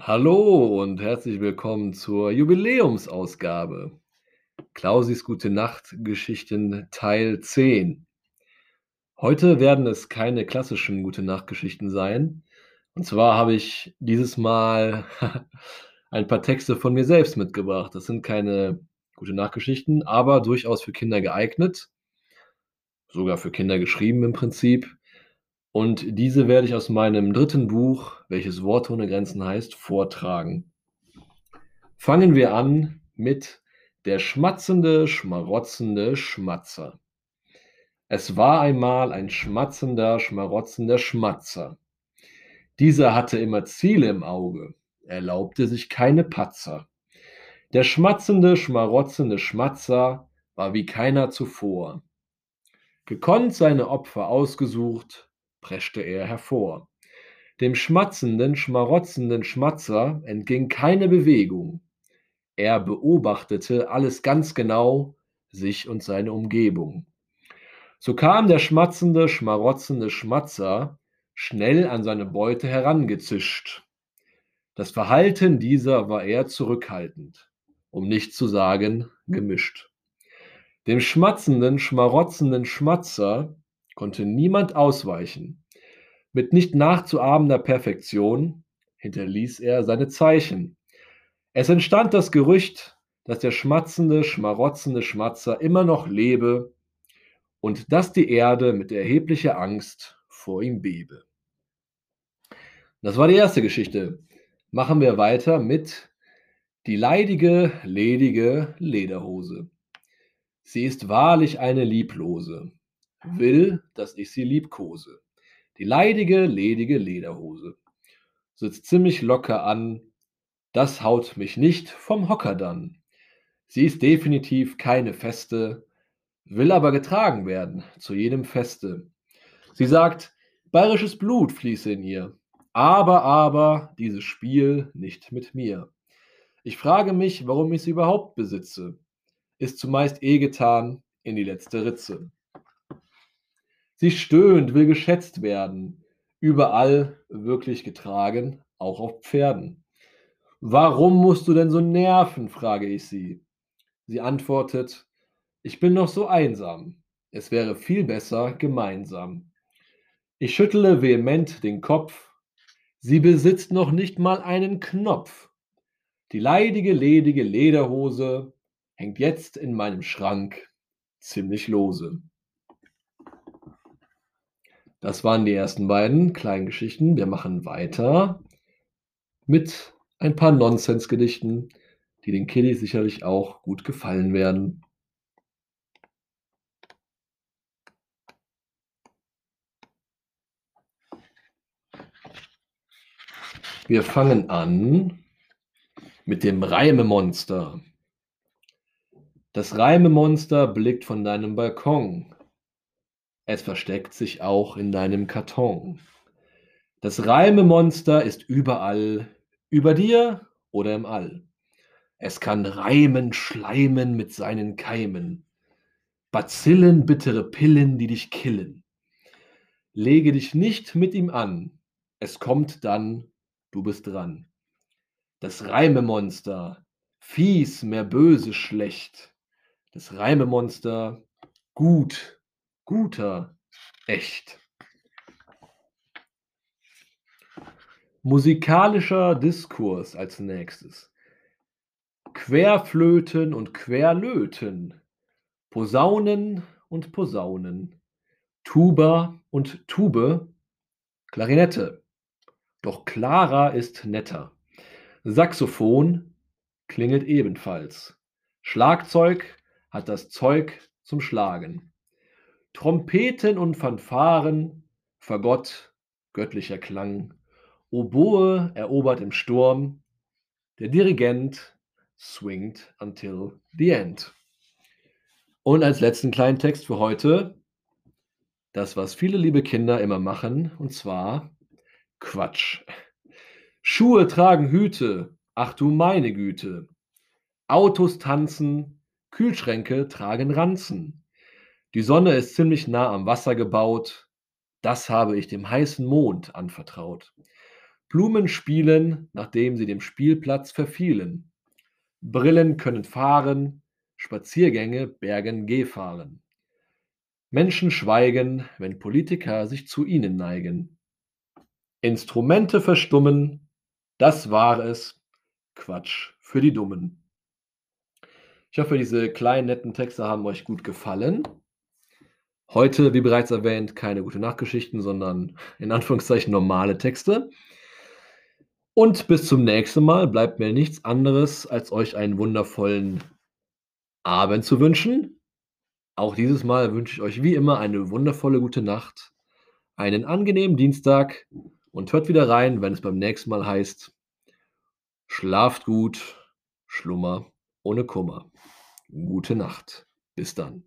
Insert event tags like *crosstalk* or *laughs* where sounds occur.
Hallo und herzlich willkommen zur Jubiläumsausgabe. Klausis Gute-Nacht-Geschichten Teil 10. Heute werden es keine klassischen Gute-Nacht-Geschichten sein. Und zwar habe ich dieses Mal *laughs* ein paar Texte von mir selbst mitgebracht. Das sind keine Gute-Nacht-Geschichten, aber durchaus für Kinder geeignet. Sogar für Kinder geschrieben im Prinzip. Und diese werde ich aus meinem dritten Buch, welches Worte ohne Grenzen heißt, vortragen. Fangen wir an mit Der schmatzende, schmarotzende Schmatzer. Es war einmal ein schmatzender, schmarotzender Schmatzer. Dieser hatte immer Ziele im Auge, erlaubte sich keine Patzer. Der schmatzende, schmarotzende Schmatzer war wie keiner zuvor. Gekonnt seine Opfer ausgesucht, preschte er hervor. Dem schmatzenden, schmarotzenden Schmatzer entging keine Bewegung. Er beobachtete alles ganz genau, sich und seine Umgebung. So kam der schmatzende, schmarotzende Schmatzer schnell an seine Beute herangezischt. Das Verhalten dieser war eher zurückhaltend, um nicht zu sagen gemischt. Dem schmatzenden, schmarotzenden Schmatzer konnte niemand ausweichen. Mit nicht nachzuahmender Perfektion hinterließ er seine Zeichen. Es entstand das Gerücht, dass der schmatzende, schmarotzende Schmatzer immer noch lebe und dass die Erde mit erheblicher Angst vor ihm bebe. Das war die erste Geschichte. Machen wir weiter mit Die leidige, ledige Lederhose. Sie ist wahrlich eine Lieblose will, dass ich sie liebkose. Die leidige, ledige Lederhose sitzt ziemlich locker an, das haut mich nicht vom Hocker dann. Sie ist definitiv keine Feste, will aber getragen werden zu jedem Feste. Sie sagt, bayerisches Blut fließe in ihr, aber, aber, dieses Spiel nicht mit mir. Ich frage mich, warum ich sie überhaupt besitze. Ist zumeist eh getan in die letzte Ritze. Sie stöhnt, will geschätzt werden, überall wirklich getragen, auch auf Pferden. Warum musst du denn so nerven? frage ich sie. Sie antwortet, ich bin noch so einsam. Es wäre viel besser gemeinsam. Ich schüttele vehement den Kopf. Sie besitzt noch nicht mal einen Knopf. Die leidige, ledige Lederhose hängt jetzt in meinem Schrank ziemlich lose. Das waren die ersten beiden kleinen Geschichten. Wir machen weiter mit ein paar Nonsensgedichten, die den Kiddies sicherlich auch gut gefallen werden. Wir fangen an mit dem Reimemonster. Das Reimemonster blickt von deinem Balkon. Es versteckt sich auch in deinem Karton. Das Reimemonster ist überall, über dir oder im All. Es kann reimen, schleimen mit seinen Keimen. Bazillen, bittere Pillen, die dich killen. Lege dich nicht mit ihm an. Es kommt dann, du bist dran. Das Reimemonster, fies, mehr böse, schlecht. Das Reimemonster, gut, guter, echt. Musikalischer Diskurs als nächstes. Querflöten und Querlöten, Posaunen und Posaunen, Tuba und Tube, Klarinette. Doch Clara ist netter. Saxophon klingelt ebenfalls. Schlagzeug hat das Zeug zum Schlagen. Trompeten und Fanfaren, Fagott, göttlicher Klang, Oboe erobert im Sturm, der Dirigent swingt until the end. Und als letzten kleinen Text für heute, das, was viele liebe Kinder immer machen, und zwar Quatsch. Schuhe tragen Hüte, ach du meine Güte. Autos tanzen, Kühlschränke tragen Ranzen. Die Sonne ist ziemlich nah am Wasser gebaut. Das habe ich dem heißen Mond anvertraut. Blumen spielen, nachdem sie dem Spielplatz verfielen. Brillen können fahren, Spaziergänge bergen Gehfahren. Menschen schweigen, wenn Politiker sich zu ihnen neigen. Instrumente verstummen, das war es, Quatsch für die Dummen. Ich hoffe, diese kleinen netten Texte haben euch gut gefallen. Heute, wie bereits erwähnt, keine gute Nachtgeschichten, sondern in Anführungszeichen normale Texte. Und bis zum nächsten Mal bleibt mir nichts anderes, als euch einen wundervollen Abend zu wünschen. Auch dieses Mal wünsche ich euch wie immer eine wundervolle gute Nacht, einen angenehmen Dienstag und hört wieder rein, wenn es beim nächsten Mal heißt, schlaft gut, Schlummer ohne Kummer. Gute Nacht. Bis dann.